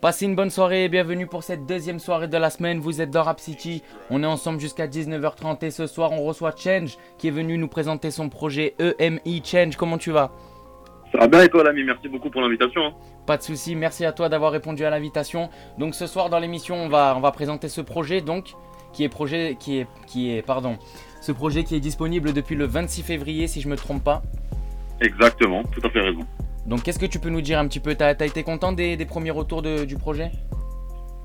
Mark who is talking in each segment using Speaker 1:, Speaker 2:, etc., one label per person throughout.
Speaker 1: Passez une bonne soirée et bienvenue pour cette deuxième soirée de la semaine. Vous êtes dans Rap City. On est ensemble jusqu'à 19h30 et ce soir on reçoit Change qui est venu nous présenter son projet EMI Change. Comment tu vas?
Speaker 2: Ça va bien et toi l'ami? Merci beaucoup pour l'invitation. hein.
Speaker 1: Pas de souci, merci à toi d'avoir répondu à l'invitation. Donc ce soir dans l'émission, on va, on va présenter ce projet donc qui est projet qui est qui est pardon, ce projet qui est disponible depuis le 26 février si je me trompe pas.
Speaker 2: Exactement, tout à fait raison.
Speaker 1: Donc qu'est-ce que tu peux nous dire un petit peu? T'as as été content des, des premiers retours de- du projet?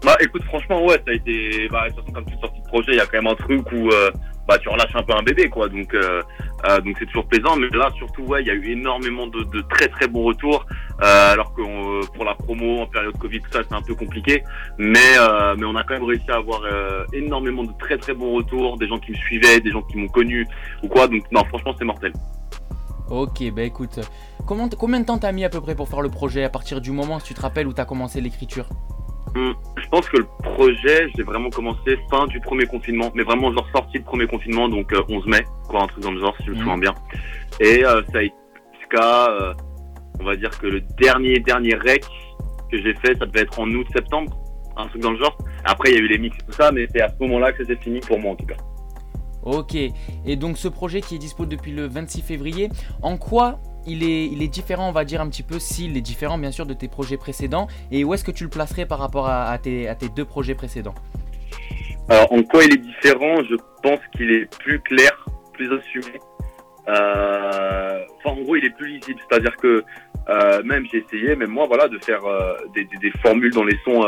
Speaker 2: Bah écoute, franchement, ouais, ça a été. Bah, de toute façon, comme toute sortie de projet, il y a quand même un truc où euh, bah, tu relâches un peu un bébé, quoi. Donc, euh, euh, donc c'est toujours plaisant. Mais là, surtout, ouais, il y a eu énormément de, de très très bons retours. Euh, alors que euh, pour la promo en période Covid, tout ça, c'est un peu compliqué. Mais, euh, mais on a quand même réussi à avoir euh, énormément de très très bons retours. Des gens qui me suivaient, des gens qui m'ont connu ou quoi. Donc, non, franchement, c'est mortel.
Speaker 1: Ok, bah écoute, comment, combien de temps t'as mis à peu près pour faire le projet? À partir du moment, si tu te rappelles, où t'as commencé l'écriture?
Speaker 2: Je pense que le projet, je l'ai vraiment commencé fin du premier confinement, mais vraiment genre sorti de premier confinement, donc euh, 11 mai, quoi, un truc dans le genre, si je me souviens bien. Et euh, ça a été jusqu'à, euh, on va dire que le dernier dernier rec que j'ai fait, ça devait être en août-septembre, un truc dans le genre. Après, il y a eu les mix et tout ça, mais c'est à ce moment-là que c'était fini pour moi en tout cas.
Speaker 1: Ok, et donc ce projet qui est dispo depuis le 26 février, en quoi il est, il est différent, on va dire un petit peu, s'il est différent bien sûr de tes projets précédents, et où est-ce que tu le placerais par rapport à, tes, à tes deux projets précédents?
Speaker 2: Alors, en quoi il est différent? Je pense qu'il est plus clair, plus assumé. Euh, Enfin, en gros, il est plus lisible. C'est-à-dire que euh, même j'ai essayé, même moi, voilà, de faire euh, des, des- formules dans les sons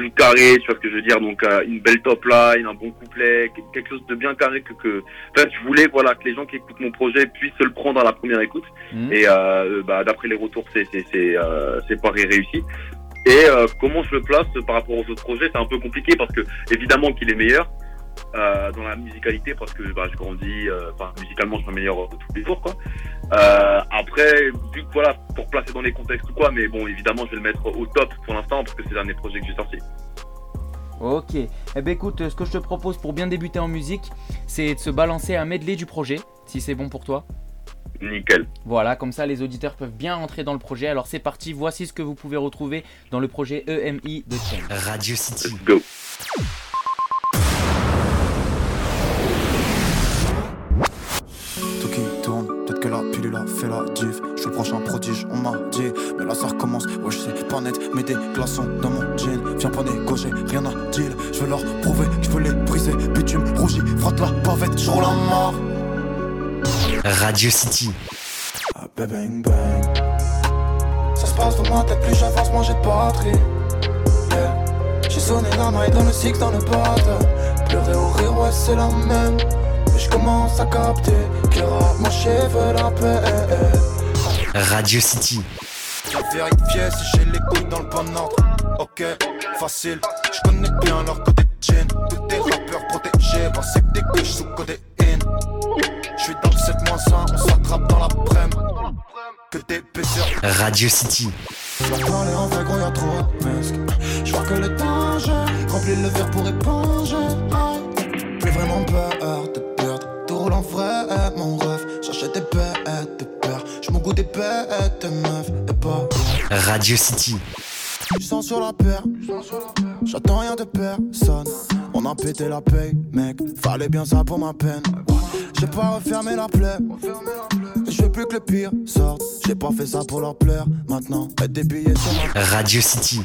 Speaker 2: plus carrés, tu vois ce que je veux dire. Donc, euh, une belle top line, un bon couplet, que- quelque chose de bien carré que, que... En fait, je voulais, voilà, que les gens qui écoutent mon projet puissent se le prendre à la première écoute.
Speaker 1: Hmm
Speaker 2: Et euh, bah, d'après les retours, c'est c'est c'est euh, c'est pas réussi. Et euh, comment je le place par rapport aux autres projets, c'est un peu compliqué parce que évidemment qu'il est meilleur euh, dans la musicalité parce que bah, je grandis, euh, enfin musicalement je m'améliore tous les jours quoi. Euh, après, vu que voilà, pour placer dans les contextes ou quoi, mais bon évidemment je vais le mettre au top pour l'instant parce que c'est l'un des projets que j'ai sorti.
Speaker 1: Ok, eh ben écoute, ce que je te propose pour bien débuter en musique, c'est de se balancer un medley du projet, si c'est bon pour toi.
Speaker 2: Nickel.
Speaker 1: Voilà, comme ça les auditeurs peuvent bien rentrer dans le projet. Alors c'est parti, voici ce que vous pouvez retrouver dans le projet EMI de Change.
Speaker 3: Radio City.
Speaker 2: Let's go.
Speaker 4: On m'a dit. Mais là ça recommence, ouais je sais pas net. Mets des glaçons dans mon jean. Viens pas négocier, rien à deal. Je veux leur prouver que je veux les briser. Bitume rougi, frotte la pavette, je roule la mort.
Speaker 3: Radio City.
Speaker 4: Ah, bang bang bang. Ça se passe dans ma tête, plus j'avance, moins j'ai de batterie. Yeah. J'ai sonné la maille dans le six, dans le bad. Pleurer ou rire, ouais, c'est la même. Mais je commence à capter que rapprocher veut la paix.
Speaker 3: Radio City.
Speaker 4: J'ai vérifié si j'ai les couilles dans le bon ordre. Ok, facile. Je connais bien leur côté jean. Tous des rappeurs protégés, bah c'est que des couches sous codéine. Je suis dans le 7 1, on s'attrape dans la prem. Que des baisers.
Speaker 3: Radio City.
Speaker 4: J'vais parler en y'a trop de masques Je vois que le danger Remplis le verre pour éponger. J'ai vraiment peur De meufs Et pas
Speaker 3: Radio City.
Speaker 4: Je sens sur la paire J'attends rien de personne. On a pété la paye mec. Fallait bien ça pour ma peine. J'ai pas refermé la plaie. Je veux plus que le pire sorte. J'ai pas fait ça pour leur plaire Maintenant mettre des billets sur ma
Speaker 3: Radio City.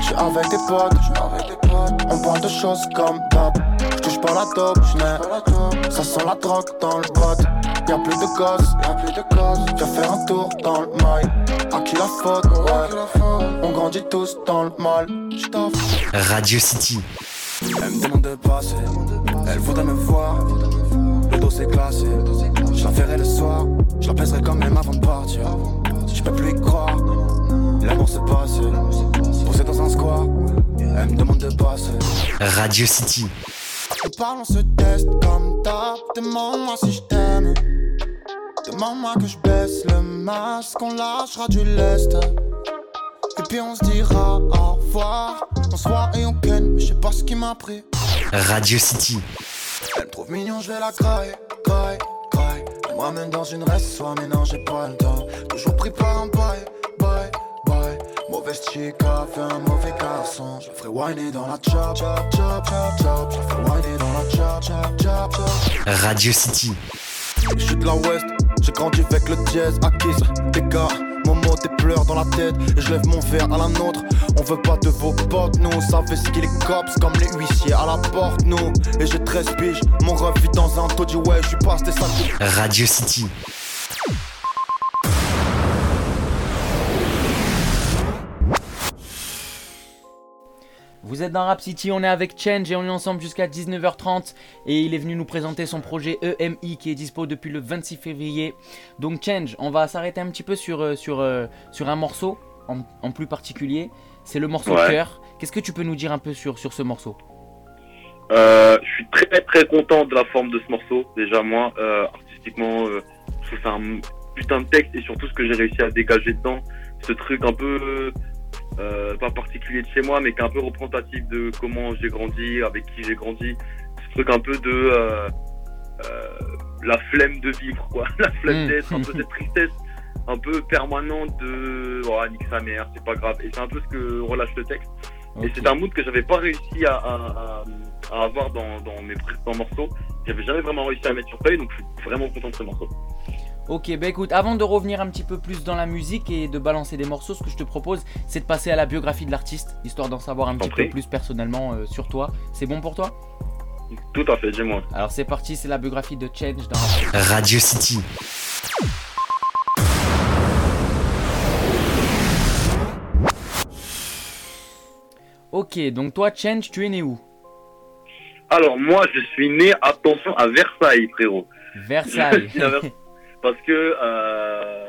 Speaker 4: J'suis avec des potes, avec des potes. On parle de choses comme d'hab. J'touche pas la top, j'n'ai. Ça sent la drogue dans le bot. Y'a plus de gosses, y'a plus de gosses. Viens faire un tour dans le mail. À qui la faute, ouais. On grandit tous dans le mal.
Speaker 3: Radio City.
Speaker 4: Elle me demande de passer. Elle voudrait me voir. Le dos c'est classé. Je la verrai le soir. Je la baiserai quand même avant de partir. Je peux plus y croire. L'amour s'est passé. Posé dans un square. Elle me demande de passer.
Speaker 3: Radio City.
Speaker 4: On parle, on se teste comme d'hab. Demande-moi si je t'aime. Demande-moi que je baisse le masque. On lâchera du lest. Et puis on se dira au revoir. On se voit et on ken, mais je sais pas ce qui m'a pris.
Speaker 3: Radio City.
Speaker 4: Elle me trouve mignon, je vais la grailler, grailler, grailler. Elle me ramène dans une reste, soit mais non, j'ai pas le temps. Toujours pris par un bail. Mauvaise chica, fait un mauvais garçon. Je ferai whiner dans la chop, chop, chop, chop, chop. Je ferai whiner dans la chop, chop, chop, chop.
Speaker 3: Radio City.
Speaker 4: Je suis de la West, j'ai grandi avec le jazz à Kiss. Des gars, Momo, tes pleurs dans la tête. Et je lève mon verre à la nôtre. On veut pas de vos potes, nous. Savez ce qu'il est cops comme les huissiers à la porte, nous. Et j'ai 13 piges, mon ref vit dans un taudis. Ouais, je suis pas c'était ça.
Speaker 3: Radio City.
Speaker 1: Vous êtes dans Rap City, on est avec Change et on est ensemble jusqu'à 19h30 et il est venu nous présenter son projet EMI qui est dispo depuis le 26 février. Donc Change, on va s'arrêter un petit peu sur, euh, sur, euh, sur un morceau en, en plus particulier. C'est le morceau
Speaker 2: Ouais.
Speaker 1: cœur. Qu'est-ce que tu peux nous dire un peu sur, sur ce morceau?
Speaker 2: Euh, je suis très très content de la forme de ce morceau. Déjà moi, euh, artistiquement, euh, je trouve ça un putain de texte et surtout ce que j'ai réussi à dégager dedans, ce truc un peu euh, pas particulier de chez moi, mais qui est un peu représentatif de comment j'ai grandi, avec qui j'ai grandi. Ce truc un peu de euh, euh, la flemme de vivre, quoi, la flemme
Speaker 1: Mm.
Speaker 2: d'être, un peu cette tristesse un peu permanente de oh, nique sa mère, c'est pas grave. Et c'est un peu ce que relâche le texte. Et c'est un mood que j'avais pas réussi à, à, à- avoir dans, dans mes précédents morceaux. J'avais jamais vraiment réussi à mettre sur feuille, donc je suis vraiment content de ce morceau.
Speaker 1: Ok, bah écoute, avant de revenir un petit peu plus dans la musique et de balancer des morceaux, ce que je te propose, c'est de passer à la biographie de l'artiste, histoire d'en savoir un petit peu plus personnellement euh, sur toi. C'est bon pour toi?
Speaker 2: Tout à fait, dis-moi.
Speaker 1: Alors c'est parti, c'est la biographie de Change dans.
Speaker 3: Radio City.
Speaker 1: Ok, donc toi, Change, tu es né où?
Speaker 2: Alors moi, je suis né, attention, à Versailles, frérot.
Speaker 1: Versailles.
Speaker 2: Parce que, euh,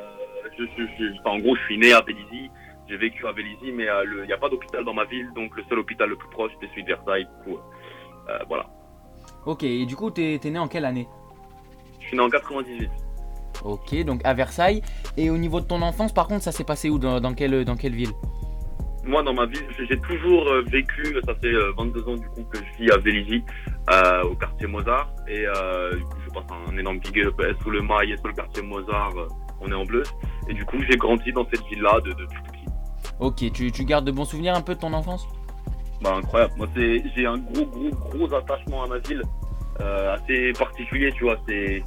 Speaker 2: je, je- en gros, je suis né à Vélizy. J'ai vécu à Vélizy, mais euh, il n'y a pas d'hôpital dans ma ville, donc le seul hôpital le plus proche, c'est celui de Versailles. Du coup, euh, voilà.
Speaker 1: ok, et du coup, t'es t'es né en quelle année?
Speaker 2: Je suis né en 98.
Speaker 1: Ok, donc à Versailles. Et au niveau de ton enfance, par contre, ça s'est passé où dans, dans quelle, dans quelle ville?
Speaker 2: Moi, dans ma ville, j'ai- toujours euh, vécu, ça fait euh, 22 ans du coup que je vis à Vélizy, euh, au quartier Mozart. Et euh, je passe un énorme big up sous le mail sous le quartier Mozart, euh, on est en bleu. Et du coup, j'ai grandi dans cette ville-là de, de tout petit.
Speaker 1: Ok, tu, tu gardes de bons souvenirs un peu de ton enfance?
Speaker 2: Bah, incroyable. Moi, c'est, j'ai un gros, gros, gros attachement à ma ville, euh, assez particulier, tu vois. C'est,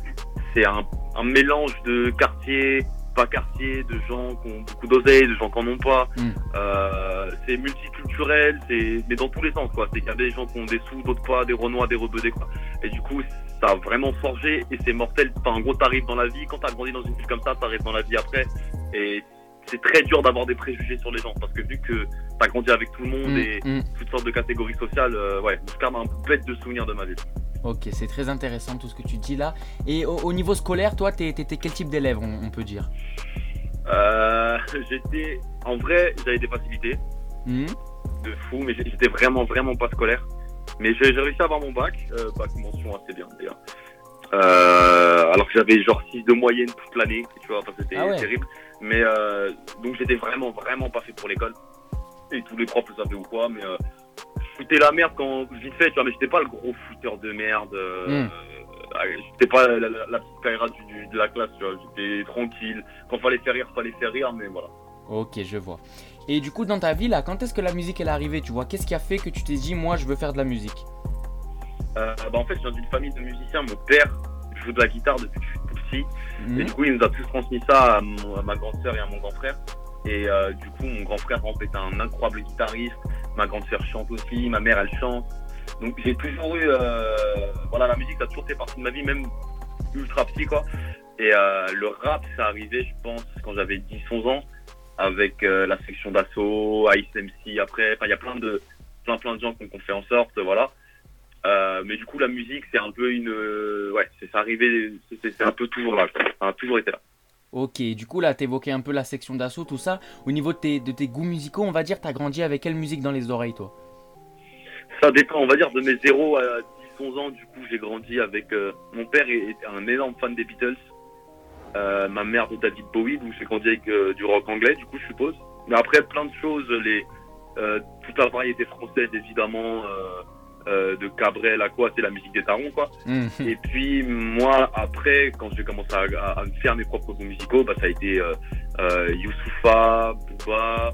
Speaker 2: c'est un, un mélange de quartier, pas quartier, de gens qui ont beaucoup d'oseille, de gens qui en ont pas.
Speaker 1: Mm.
Speaker 2: Euh, c'est multiculturel, c'est, mais dans tous les sens, quoi. C'est qu'il y a des gens qui ont des sous, d'autres pas, des renois, des rebedés, quoi. Et du coup, ça a vraiment forgé et c'est mortel. Enfin, en gros, t'arrives dans la vie, quand t'as grandi dans une ville comme ça, t'arrives dans la vie après. Et c'est très dur d'avoir des préjugés sur les gens parce que vu que t'as grandi avec tout le monde
Speaker 1: Mm,
Speaker 2: et
Speaker 1: mm.
Speaker 2: toutes sortes de catégories sociales, euh, ouais, je garde un bête de souvenirs de ma vie.
Speaker 1: Ok, c'est très intéressant tout ce que tu dis là. Et au, au niveau scolaire, toi, t'étais quel type d'élève, on, on peut dire?
Speaker 2: Euh, j'étais, en vrai, j'avais des facilités
Speaker 1: Hmm?
Speaker 2: De fou, mais j'étais vraiment, vraiment pas scolaire. Mais j'ai réussi à avoir mon bac, euh, bac mention assez bien d'ailleurs. Euh, alors que j'avais genre 6 de moyenne toute l'année, tu vois, enfin, c'était
Speaker 1: Ah ouais.
Speaker 2: terrible. Mais euh, donc j'étais vraiment, vraiment pas fait pour l'école. Et tous les profs le savaient ou quoi, mais foutais la merde quand vite fait, tu vois, mais j'étais pas le gros fouteur de merde. Euh,
Speaker 1: Mm.
Speaker 2: j'étais pas la, la, la petite caïra du, du- de la classe, tu vois, j'étais tranquille. Quand fallait faire rire, fallait faire rire, mais voilà.
Speaker 1: Ok, je vois. Et du coup, dans ta vie là, quand est-ce que la musique elle est arrivée Tu vois, qu'est-ce qui a fait que tu t'es dit, moi, je veux faire de la musique?
Speaker 2: Euh, bah en fait, je viens d'une famille de musiciens. Mon père joue de la guitare depuis que je suis tout petit.
Speaker 1: Hmm
Speaker 2: Et du coup, il nous a tous transmis ça à, mon- à ma grande sœur et à mon grand frère. Et euh, du coup, mon grand frère est un incroyable guitariste. Ma grande sœur chante aussi. Ma mère, elle chante. Donc j'ai toujours eu, euh, voilà, la musique, ça a toujours fait partie de ma vie, même ultra petit quoi. Et euh, le rap, ça arrivé, je pense, quand j'avais 10-11 ans, avec la section d'assaut, Ice MC. Après, enfin, il y a plein de, plein plein de gens ont fait en sorte, voilà. Mais du coup, la musique, c'est un peu une, ouais, c'est arrivé, c'est un peu toujours là. quoi. Ça a toujours été là.
Speaker 1: Ok, du coup là, t'évoquais un peu la section d'assaut, tout ça. Au niveau de tes, goûts musicaux, on va dire, t'as grandi avec quelle musique dans les oreilles, toi?
Speaker 2: Ça dépend, on va dire, de mes 0 à 10-11 ans. Du coup, j'ai grandi avec. euh, mon père est- un énorme fan des Beatles. Euh, ma mère de David Bowie, donc j'ai grandi avec euh, du rock anglais, du coup, je suppose. Mais après, plein de choses, les, toute la variété française, évidemment. Euh, de Cabrel à quoi, c'est la musique des tarons, quoi.
Speaker 1: Mhm.
Speaker 2: Et puis moi, après, quand j'ai commencé à, à- à me faire mes propres goûts musicaux, bah, ça a été euh, euh, Youssoufa, Booba,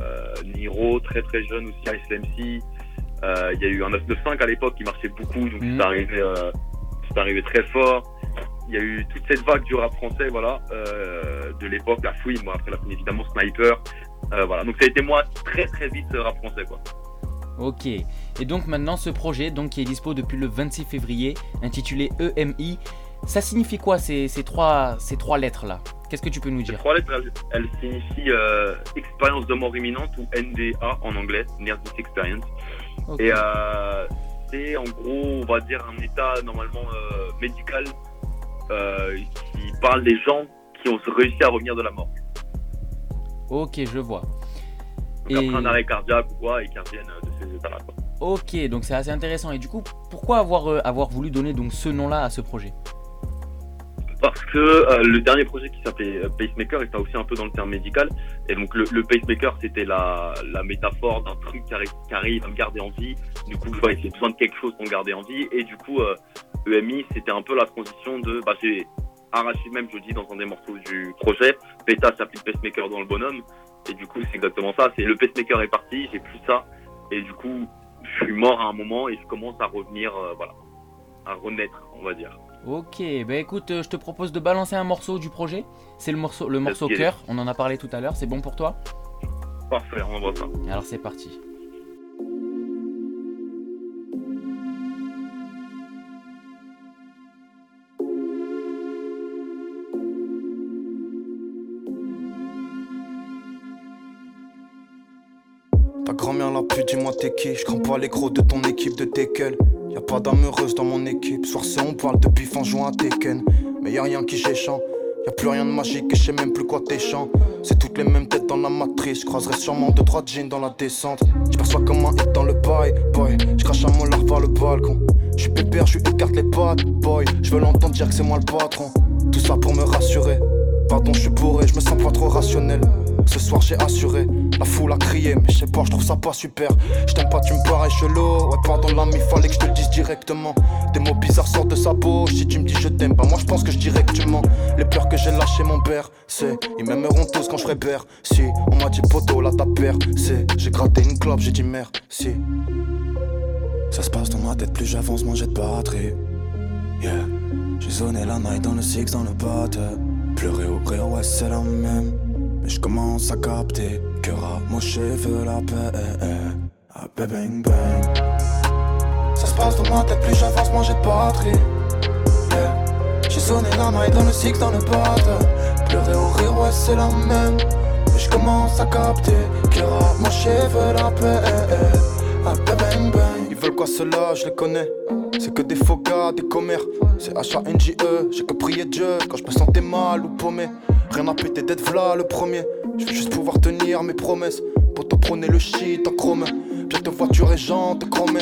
Speaker 2: euh, Niro, très très jeune aussi, Ice MC. Euh, Il y a eu un 995 à l'époque qui marchait beaucoup, donc
Speaker 1: Mhm.
Speaker 2: c'est arrivé, euh, arrivé très fort. Il y a eu toute cette vague du rap français, voilà, euh, de l'époque, la fouine, moi après la fouine évidemment Sniper, euh, voilà. Donc ça a été moi très très vite rap français, quoi.
Speaker 1: Ok. Et donc maintenant ce projet, donc qui est dispo depuis le 26 février, intitulé EMI, ça signifie quoi ces, ces trois ces trois lettres là Qu'est-ce que tu peux nous
Speaker 2: Ces
Speaker 1: dire?
Speaker 2: trois lettres, elles, elles signifient euh, expérience de mort imminente ou NDA en anglais, Near Death Experience. Et euh, c'est en gros, on va dire, un état normalement euh, médical qui parle des gens qui ont réussi à revenir de la mort.
Speaker 1: Ok, je vois.
Speaker 2: Après un arrêt cardiaque ou quoi, et qui reviennent euh, de ces états-là.
Speaker 1: Ok, donc c'est assez intéressant. Et du coup, pourquoi avoir, euh, avoir voulu donner donc ce nom-là à ce projet?
Speaker 2: Parce que euh, le dernier projet qui s'appelait Pacemaker était aussi un peu dans le terme médical. Et donc le, le pacemaker, c'était la, la métaphore d'un truc qui arrive, qui arrive à me garder en vie. Du coup, j'ai besoin de quelque chose pour me garder en vie. Et du coup, EMI, c'était un peu la transition de... Bah, j'ai arraché même, je dis, dans un des morceaux du projet. Péta s'applique pacemaker dans le bonhomme. Et du coup, c'est exactement ça. C'est le pacemaker est parti, j'ai plus ça. Et du coup, je suis mort à un moment et je commence à revenir, euh, voilà, à renaître, on va dire.
Speaker 1: Ok, bah écoute, euh, je te propose de balancer un morceau du projet. C'est le morceau, le morceau cœur. On en a parlé tout à l'heure. C'est bon pour toi?
Speaker 2: Parfait, on envoie ça.
Speaker 1: Alors c'est parti.
Speaker 4: Dis-moi t'es Je pas les gros de ton équipe de Tekel Y'a pas d'âme heureuse dans mon équipe. Soir c'est on parle de bif en jouant à Tekken. Mais y'a rien qui j'échant Y'a plus rien de magique et je sais même plus quoi t'es chant. C'est toutes les mêmes têtes dans la matrice. Je croiserai sûrement deux trois jeans dans la descente. Je perçois comme un hit dans le bail boy. Je crache un molar par le balcon. Je suis pépère, je écarte les pattes boy Je veux l'entendre dire que c'est moi le patron. Tout ça pour me rassurer. Pardon, je suis bourré, je me sens pas trop rationnel. Ce soir j'ai assuré, la foule a crié, mais je sais pas, je trouve ça pas super. Je t'aime pas, tu me parais chelou. Ouais, pardon, l'ami, fallait que je te le dise directement. Des mots bizarres sortent de sa bouche. Si tu me dis je t'aime, bah moi je pense que je dirais que tu mens. Les pleurs que j'ai lâchées, mon père, c'est. Ils m'aimeront tous quand je serai père. Si, on m'a dit poteau, là ta paire, c'est. J'ai gratté une clope, j'ai dit merci. Ça se passe dans ma tête, plus j'avance, moins j'ai de batterie. Yeah. J'ai zoné la night dans le six, dans le bat. Pleurer au rire, ouais, c'est la même. Mais je commence à capter que ramoché veut la paix. Ah, bang bang. Ça se passe dans ma tête, plus j'avance, moins j'ai de batterie. Yeah. J'ai zoné la night dans le six, dans le bat. Pleurer au rire, ouais, c'est la même. Mais je commence à capter que ramoché veut la paix. Ah, bang bang. Ils veulent quoi cela, je les connais. C'est que des faux gars, des commères. C'est H-A-N-J-E, j'ai que prier Dieu quand je me sentais mal ou paumé. Rien à péter d'être v'là le premier. Je veux juste pouvoir tenir mes promesses. Pour te prôner le shit en chrome. Te voiture et jante chromé.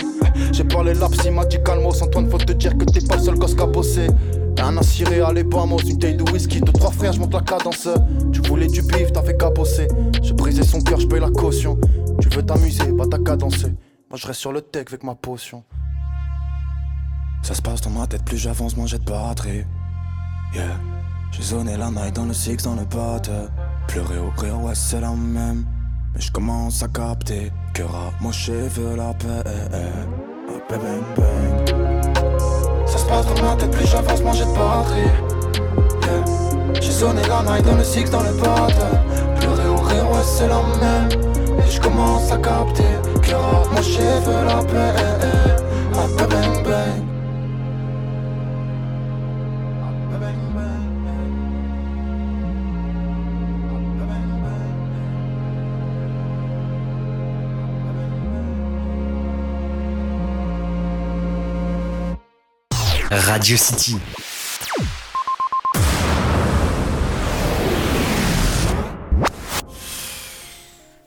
Speaker 4: J'ai parlé laps, il m'a dit calmos. Antoine, faut te dire que t'es pas le seul gosse qu'à bosser. Un à cirer à l'ébamos, une taille de whisky, deux trois frères, je monte la cadence. Tu voulais du bif, t'avais qu'à bosser. J'ai brisé son cœur, je paye la caution. Tu veux t'amuser, bah t'as qu'à. Moi je reste sur le tech avec ma potion. Ça se passe dans ma tête, plus j'avance, moins j'ai de batterie. Yeah. J'ai zoné la night dans le six, dans le bat. Pleurer au rire, ouais, c'est la même. Mais je commence à capter que ramoché veut la paix. Ah, bang, bang, bang. Ça se passe dans ma tête, plus j'avance, j'ai de batterie. Yeah. J'ai zoné la night dans le six, dans le bat. Pleurer au rire, ouais, c'est la même. Et je commence à capter que ramoché veut la paix.
Speaker 3: Radio City.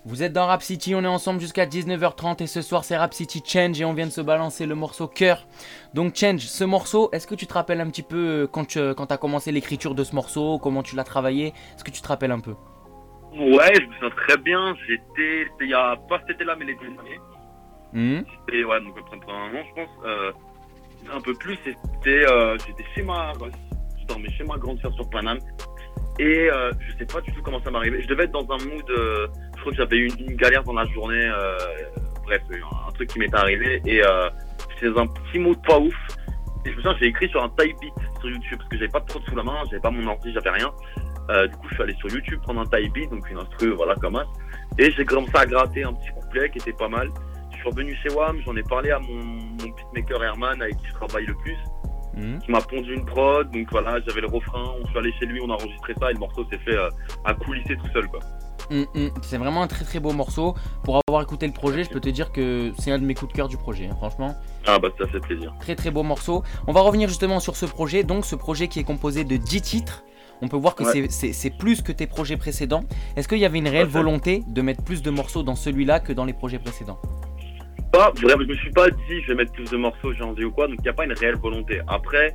Speaker 1: Vous êtes dans Rap City, on est ensemble jusqu'à 19h30 et ce soir c'est Rap City Change et on vient de se balancer le morceau Cœur. Donc Change, ce morceau, est-ce que tu te rappelles un petit peu euh, quand tu quand as commencé l'écriture de ce morceau, comment tu l'as travaillé Est-ce que tu te rappelles un peu?
Speaker 2: Ouais, je me souviens très bien. J'étais, c'était il y a pas cet été-là, mais l'été dernier.
Speaker 1: Mhm.
Speaker 2: C'était, ouais, donc à peu près un an, je pense. Euh, un peu plus, c'était, euh, j'étais chez ma, je dormais chez ma grande sœur sur Paname. Et euh, je sais pas du tout comment ça m'arrivait. Je devais être dans un mood, euh, je crois que j'avais eu une, galère dans la journée, euh, bref, un, truc qui m'était arrivé. Et euh, j'étais dans un petit mood pas ouf. Et je me souviens, j'ai écrit sur un type beat sur YouTube parce que j'avais pas de prod sous la main, j'avais pas mon ordi, j'avais rien. Euh, du coup, je suis allé sur YouTube prendre un type beat, donc une instru, voilà, comme ça. Et j'ai commencé à gratter un petit couplet qui était pas mal. Je suis revenu chez WAM, j'en ai parlé à mon, mon beatmaker Herman avec qui je travaille le plus,
Speaker 1: Mhm.
Speaker 2: qui m'a pondu une prod. Donc voilà, j'avais le refrain, on suis allé chez lui, on a enregistré ça et le morceau s'est fait euh, à coulisser tout seul, quoi.
Speaker 1: Mm, mm. C'est vraiment un très très beau morceau. Pour avoir écouté le projet, je peux te dire que c'est un de mes coups de cœur du projet, hein, franchement.
Speaker 2: Ah bah ça fait plaisir.
Speaker 1: Très très beau morceau. On va revenir justement sur ce projet, donc ce projet qui est composé de 10 titres. On peut voir que
Speaker 2: Ouais.
Speaker 1: c'est- plus que tes projets précédents. Est-ce qu'il y avait une réelle volonté de mettre plus de morceaux dans celui-là que dans les projets précédents?
Speaker 2: Pas vraiment, je me suis pas dit je vais mettre plus de morceaux, envie ou quoi, donc il n'y a pas une réelle volonté. Après,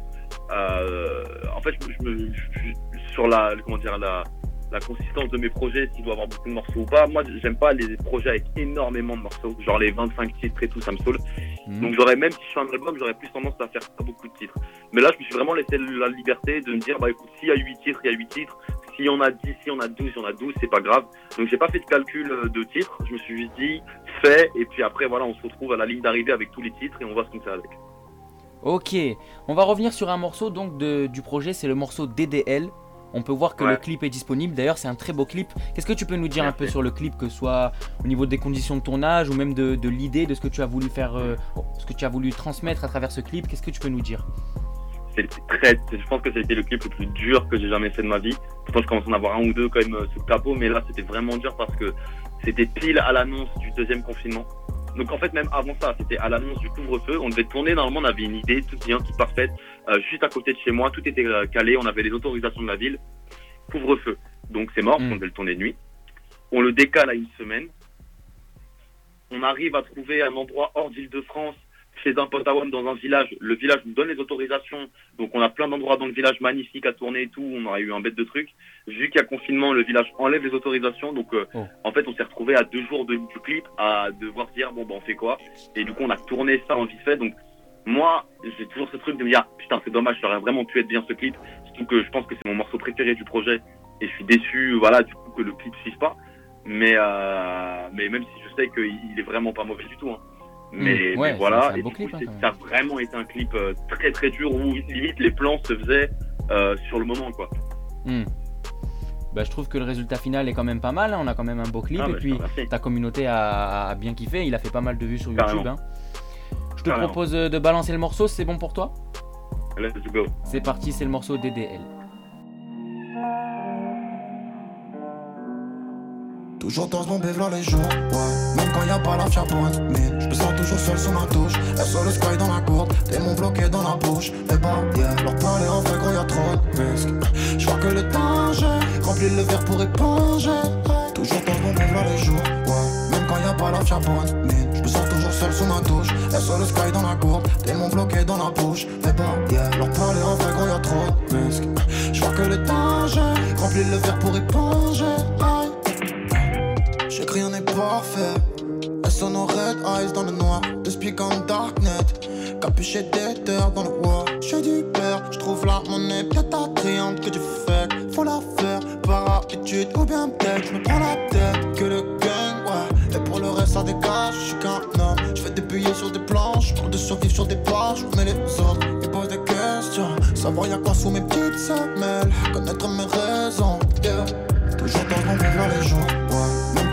Speaker 2: euh, en fait, je, me- je me- je- sur la, comment dire, la, la consistance de mes projets, s'il doit avoir beaucoup de morceaux ou pas, moi j'aime pas les projets avec énormément de morceaux, genre les 25 titres et tout, ça me saoule.
Speaker 1: Mhm.
Speaker 2: Donc j'aurais même si je fais un album, j'aurais plus tendance à faire pas beaucoup de titres. Mais là, je me suis vraiment laissé la liberté de me dire, bah écoute, s'il y a 8 titres, il y a 8 titres. S'il y en a 10, s'il y en a 12, il y en a 12, c'est pas grave. Donc j'ai pas fait de calcul euh, de titres, je me suis juste dit, fait, et puis après voilà, on se retrouve à la ligne d'arrivée avec tous les titres et on voit ce qu'on fait avec.
Speaker 1: Ok, on va revenir sur un morceau donc de- du projet, c'est le morceau DDL. On peut voir que
Speaker 2: Ouais.
Speaker 1: le clip est disponible. D'ailleurs, c'est un très beau clip. Qu'est-ce que tu peux nous dire un peu sur le clip, que ce soit au niveau des conditions de tournage ou même de, de l'idée de ce que tu as voulu faire, euh, ce que tu as voulu transmettre à travers ce clip? Qu'est-ce que tu peux nous dire?
Speaker 2: Très, je pense que c'était le clip le plus dur que j'ai jamais fait de ma vie. Pourtant, je commence à en avoir un ou deux quand même euh, sous le capot, mais là, c'était vraiment dur parce que c'était pile à l'annonce du deuxième confinement. Donc en fait, même avant ça, c'était à l'annonce du couvre-feu. On devait tourner, normalement, on avait une idée toute bien, toute parfaite, euh, juste à côté de chez moi. Tout était euh, calé, on avait les autorisations de la ville. Couvre-feu. Donc c'est mort,
Speaker 1: Mm.
Speaker 2: on devait le tourner de nuit. On le décale à une semaine. On arrive à trouver un endroit hors d'Île-de-France, chez un pote à Wam, dans un village. Le village nous donne les autorisations. Donc on a plein d'endroits dans le village magnifiques à tourner et tout. On aurait eu un bête de trucs. Vu qu'il y a confinement, le village enlève les autorisations. Donc euh,
Speaker 1: Oh.
Speaker 2: en fait, on s'est retrouvé à deux jours de, du clip à devoir se dire bon ben on fait quoi? Et du coup, on a tourné ça en vite fait. Donc moi, j'ai toujours ce truc de me dire putain c'est dommage, ça aurait vraiment pu être bien ce clip. Surtout que je pense que c'est mon morceau préféré du projet. Et je suis déçu, voilà, du coup que le clip suive pas. Mais euh, mais même si je sais qu'il est vraiment pas mauvais du tout. Hein. Mais,
Speaker 1: Mm, ouais,
Speaker 2: mais voilà,
Speaker 1: c'est un
Speaker 2: et du coup,
Speaker 1: hein,
Speaker 2: ça a vraiment été un clip euh, très très dur où limite les plans se faisaient euh, sur le moment quoi.
Speaker 1: Hmm. Bah, je trouve que le résultat final est quand même pas mal. hein. On a quand même un beau clip
Speaker 2: Ah,
Speaker 1: et
Speaker 2: bah,
Speaker 1: puis ta communauté a, a bien kiffé. Il a fait pas mal de vues sur YouTube. Hein. Je te
Speaker 2: Carrément.
Speaker 1: propose euh, de balancer le morceau. C'est bon pour toi?
Speaker 2: Let's go.
Speaker 1: C'est parti, c'est le morceau DDL.
Speaker 4: Toujours dans mon bévla les jours. Même quand y a pas la fiaponne, mais je me sens toujours seul sous ma touche. SO le sky dans la courte, des mots bloqués dans la bouche. Les barrières, leur parler en vrai gros y'a trop de risques. Je vois que le danger remplit le verre pour éponger. Toujours dans mon bévla les jours, ouais. Même quand y a pas la fiaponne, mais je me sens toujours seul sous ma touche. SO le sky dans la courte, des mots bloqués dans la bouche. Les barrières, leur parler en vrai y'a trop de risques. Je que le danger remplit le verre pour éponger. N'est parfait. Elles sont nos red eyes dans le noir. De speak en darknet? Capuché d'éther dans le war. J'ai du père, j'trouve la monnaie bien attrayante que tu fais? Faut la faire par habitude ou bien peut-être. J'me prends la tête que le gang, ouais. Et pour le reste, ça dégage. J'suis qu'un homme. J'fais des billets sur des planches. Pour de survivre sur des plages. Mais les autres, ils posent des questions. Savoir y'a quoi sous mes petites semelles. Connaître mes raisons, yeah. Toujours dans mon les. Même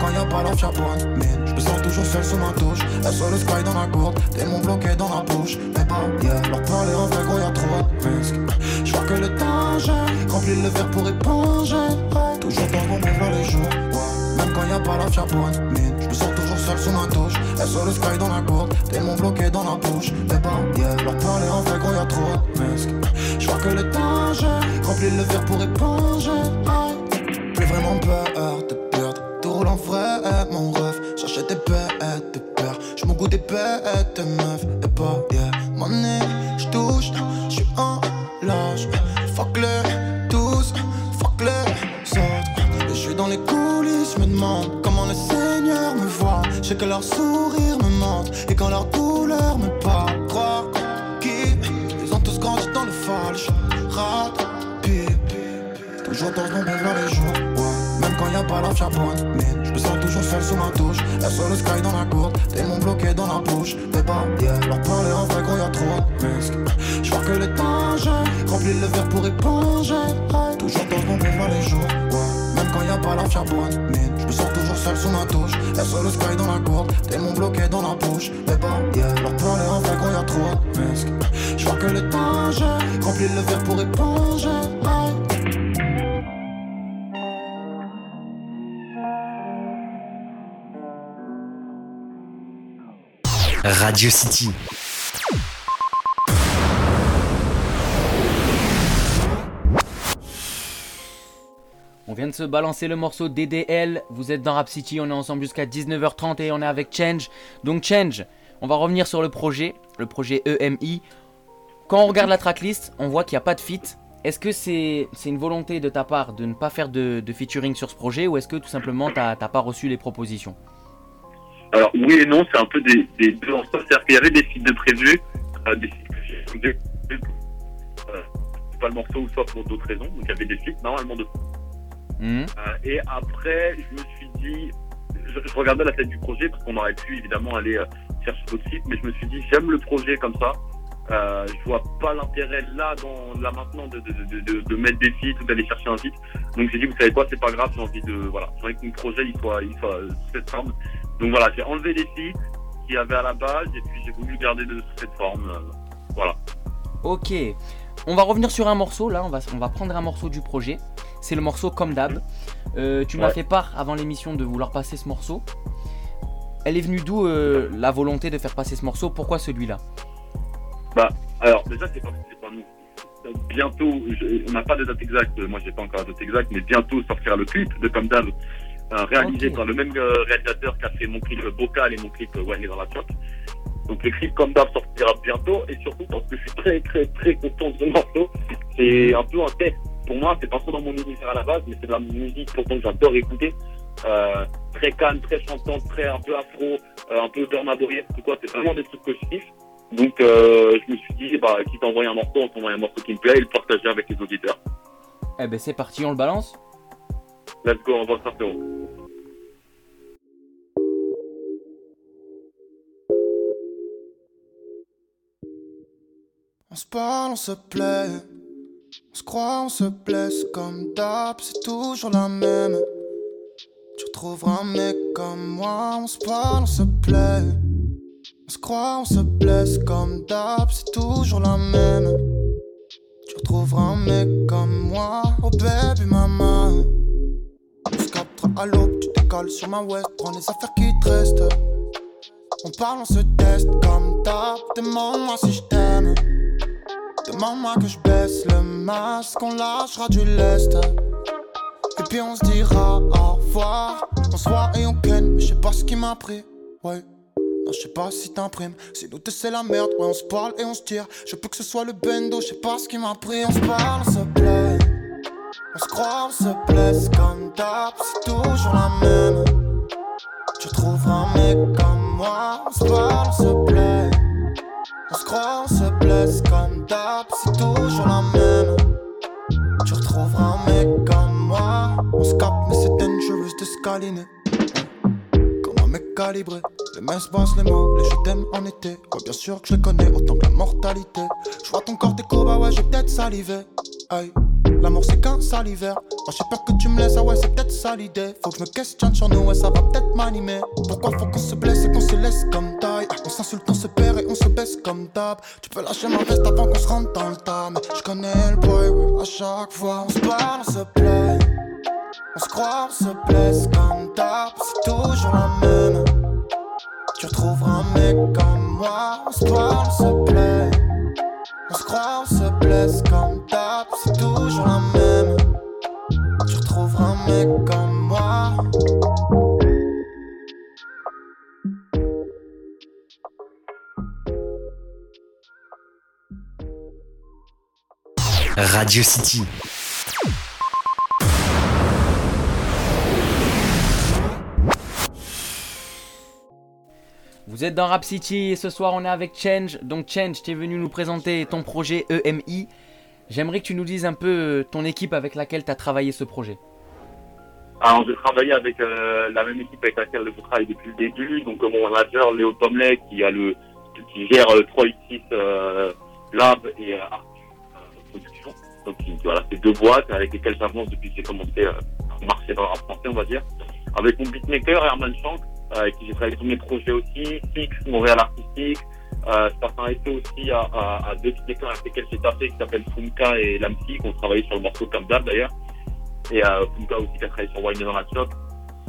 Speaker 4: quand y a pas la fiaponne, mine. Je me sens toujours seul sous ma touche. Elle sur le sky dans la courte, des mots bloqués dans la bouche. Mais pas, yeah. Leur parler en vrai gros y'a trop de risques. Je vois que le danger remplit le verre pour éponger. ouais. Toujours dans mon vivre les jours. Même quand y a pas la fiaponne, mine. Je me sens toujours seul sous ma touche. Elle sur le sky dans la courte, des mots bloqués dans la bouche. Mais pas, yeah. Leur parler en vrai gros y'a trop de risques. Je vois que le danger remplit le verre pour éponger. Plus vraiment peur Des bêtes de meuf. Et pas, yeah. Money, j'touche, j'suis en lâche. Fuck les tous, fuck les autres. J'suis dans les coulisses, j'me demande comment le Seigneur me voit. J'sais que leur sourire me porte. Et quand leur douleur me parle, croire qui Ils ont tous grandi dans le falche. Rapide. Toujours dans mon vers les jours. Quand la bonne mine. Je me sens toujours seul sous ma touche. La seule sky dans la courte. Démons bloqués dans la bouche. Des yeah. Leur parler en vrai gros y'a trop de risques. Je vois que le danger remplit le verre pour éponger. Toujours dans mon vers les jours. Même quand y a pas la bonne mine. Je me sens toujours seul sous ma touche. La seule sky dans la courte. Démons bloqués dans la bouche. Des yeah. Leur parler en vrai gros y'a trop de risques. Je vois que le danger remplit le verre pour éponger.
Speaker 3: Radio City.
Speaker 1: On vient de se balancer le morceau DDL. Vous êtes dans Rap City, on est ensemble jusqu'à 19h30 et on est avec Change. Donc Change, on va revenir sur le projet, le projet EMI. Quand on regarde la tracklist, on voit qu'il n'y a pas de feat. Est-ce que c'est une volonté de ta part de ne pas faire de, featuring sur ce projet ou est-ce que tout simplement tu n'as pas reçu les propositions?
Speaker 2: Alors oui et non, c'est un peu des, deux en soi. C'est-à-dire qu'il y avait des sites de prévus, euh, des sites j'ai euh, pas le morceau, soit pour d'autres raisons. Donc il y avait des sites normalement de. Mmh. Euh, et après, je me suis dit, je, regardais la tête du projet parce qu'on aurait pu évidemment aller chercher d'autres sites, mais je me suis dit, j'aime le projet comme ça. Euh, je vois pas l'intérêt là, dans, là maintenant, de, de, de, de mettre des sites ou d'aller chercher un site. Donc j'ai dit, vous savez quoi, c'est pas grave, j'ai envie de, voilà, j'ai envie que mon projet il soit, il soit forme. Donc voilà, j'ai enlevé les sites qu'il y avait à la base et puis j'ai voulu garder de cette forme. Euh, voilà.
Speaker 1: Ok. On va revenir sur un morceau là, on va, on va prendre un morceau du projet. C'est le morceau Comme d'hab. Euh, tu m'as fait part avant l'émission de vouloir passer ce morceau. Elle est venue d'où euh, la volonté de faire passer ce morceau? Pourquoi celui-là?
Speaker 2: Bah, alors déjà, c'est pas, pas nous. Bientôt, on n'a pas de date exacte, moi j'ai pas encore la date exacte, mais bientôt sortira le clip de Comme d'hab, euh, réalisé par le même euh, réalisateur qui a fait mon clip Bocal et mon clip One dans la choc. Donc le clip Comme d'hab sortira bientôt, et surtout parce que je suis très très très content de ce morceau. C'est un peu un test. Pour moi, c'est pas trop dans mon univers à la base, mais c'est de la musique pourtant que j'adore écouter. Euh, très calme, très chantante, très un peu afro, un peu Burma tout quoi. C'est vraiment des trucs que je kiffe. Donc euh, je me suis dit, bah, quitte à envoyer un morceau, on t'envoie un morceau qui me plaît et le partager avec les auditeurs.
Speaker 1: Eh ben c'est parti, on le balance
Speaker 2: On va
Speaker 4: On se parle, on se plaît. On se croit, on se blesse comme d'hab, c'est toujours la même. Tu retrouveras un mec comme moi, on se parle, on se plaît. On se croit, on se blesse comme d'hab, c'est toujours la même. Tu retrouveras un mec comme moi, oh baby maman. À l'aube, tu décolles sur ma west, prends les affaires qui te restent. On parle, on se teste comme d'hab, demande-moi si je t'aime. Demande-moi que je baisse le masque, on lâchera du lest. Et puis on se dira au revoir, on se voit et on ken, mais je sais pas ce qui m'a pris, ouais. Non, je sais pas si t'imprimes. Si nous c'est la merde, ouais, on se parle et on se tire. Je peux que ce soit le bendo, je sais pas ce qui m'a pris. On se parle, on se plaît. On se croit, on se blesse comme d'hab, c'est toujours la même. Tu trouveras un mec comme moi. On se parle, on se plaît. On se croit, on se blesse comme d'hab, c'est toujours la même. Tu retrouveras un mec comme moi. On se capte, mais c'est dangerous de scaliner. Comme un mec calibré. Les mains bassent les mots, les je t'aime en été. Ouais, bien sûr que je les connais autant que la mortalité. Je vois ton corps déco, bah ouais, j'ai peut-être salivé. Aïe, l'amour c'est qu'un salivaire. Moi j'ai peur que tu me laisses, ah ouais, c'est peut-être ça l'idée. Faut que je me questionne sur nous, ouais, ça va peut-être m'animer. Pourquoi faut qu'on se blesse et qu'on se laisse comme taille? On s'insulte, on se perd et on se baisse comme d'hab. Tu peux lâcher ma veste avant qu'on se rentre dans le tas. Mais je connais le boy, ouais, à chaque fois on se parle, on se plaît. On se croit, on se blesse comme d'hab, c'est toujours la même. Tu retrouveras un mec comme moi, on se parle, on se plaît. Se croit, on se blesse comme d'hab, c'est toujours la même. Tu retrouveras un mec comme moi.
Speaker 3: Radio City.
Speaker 1: Vous êtes dans Rap City et ce soir on est avec Change. Donc Change, tu es venu nous présenter ton projet EMI. J'aimerais que tu nous dises un peu euh, ton équipe avec laquelle tu as travaillé ce projet.
Speaker 2: Alors, j'ai travaillé avec euh, la même équipe avec laquelle je travaille depuis le début. Donc, euh, mon manager, Léo Tomley, qui a le, qui gère euh, 3x6 Lab et Art Production. Donc, il- voilà, c'est deux boîtes avec lesquelles j'avance depuis que j'ai commencé à marcher dans le français, on va dire. Avec mon beatmaker, Herman Shank, avec qui j'ai travaillé sur mes projets aussi. Fix, Montréal Artistique. Euh, s'est arrêté aussi à, à, à deux beatmakers avec lesquels j'ai tapé, qui s'appellent Funka et Lamsi, qui ont travaillé sur le morceau comme d'hab d'ailleurs et euh, Funka aussi qui a travaillé sur Wine dans la Shop.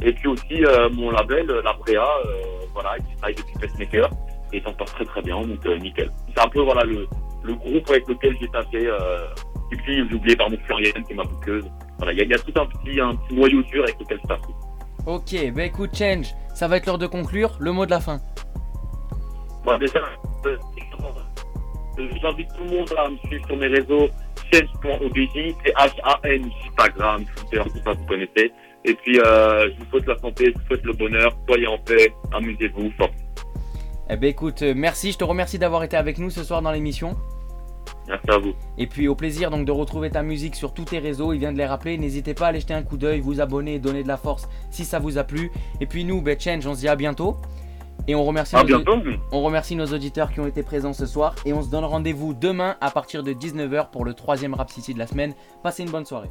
Speaker 2: Et puis aussi euh, mon label, euh, La Brea, euh, voilà, qui travaille depuis Pacemaker et ça se passe très très bien, donc euh, nickel. C'est un peu voilà le, le groupe avec lequel j'ai tapé. Euh, et puis j'ai oublié par mon Florian qui est ma bouqueuse. Voilà, il y, y a tout un petit, un petit noyau dur avec lequel je tape.
Speaker 1: Ok, bah écoute Change, ça va être l'heure de conclure. Le mot de la fin.
Speaker 2: Bon, déjà, euh, euh, j'invite tout le monde à me suivre sur mes réseaux, change.obj, c'est H-A-N, Instagram, Twitter, tout ça, vous connaissez. Et puis, euh, je vous souhaite la santé, je vous souhaite le bonheur, soyez en paix, amusez-vous.
Speaker 1: Eh ben écoute, merci, je te remercie d'avoir été avec nous ce soir dans l'émission.
Speaker 2: Merci à vous.
Speaker 1: Et puis au plaisir donc de retrouver ta musique sur tous tes réseaux, il vient de les rappeler, n'hésitez pas à aller jeter un coup d'œil, vous abonner donner de la force si ça vous a plu. Et puis nous, ben, Change, on se dit à bientôt. Et on remercie,
Speaker 2: À
Speaker 1: nos,
Speaker 2: bientôt.
Speaker 1: on remercie nos auditeurs qui ont été présents ce soir. Et on se donne rendez-vous demain à partir de 19h pour le troisième Rap City de la semaine. Passez une bonne soirée.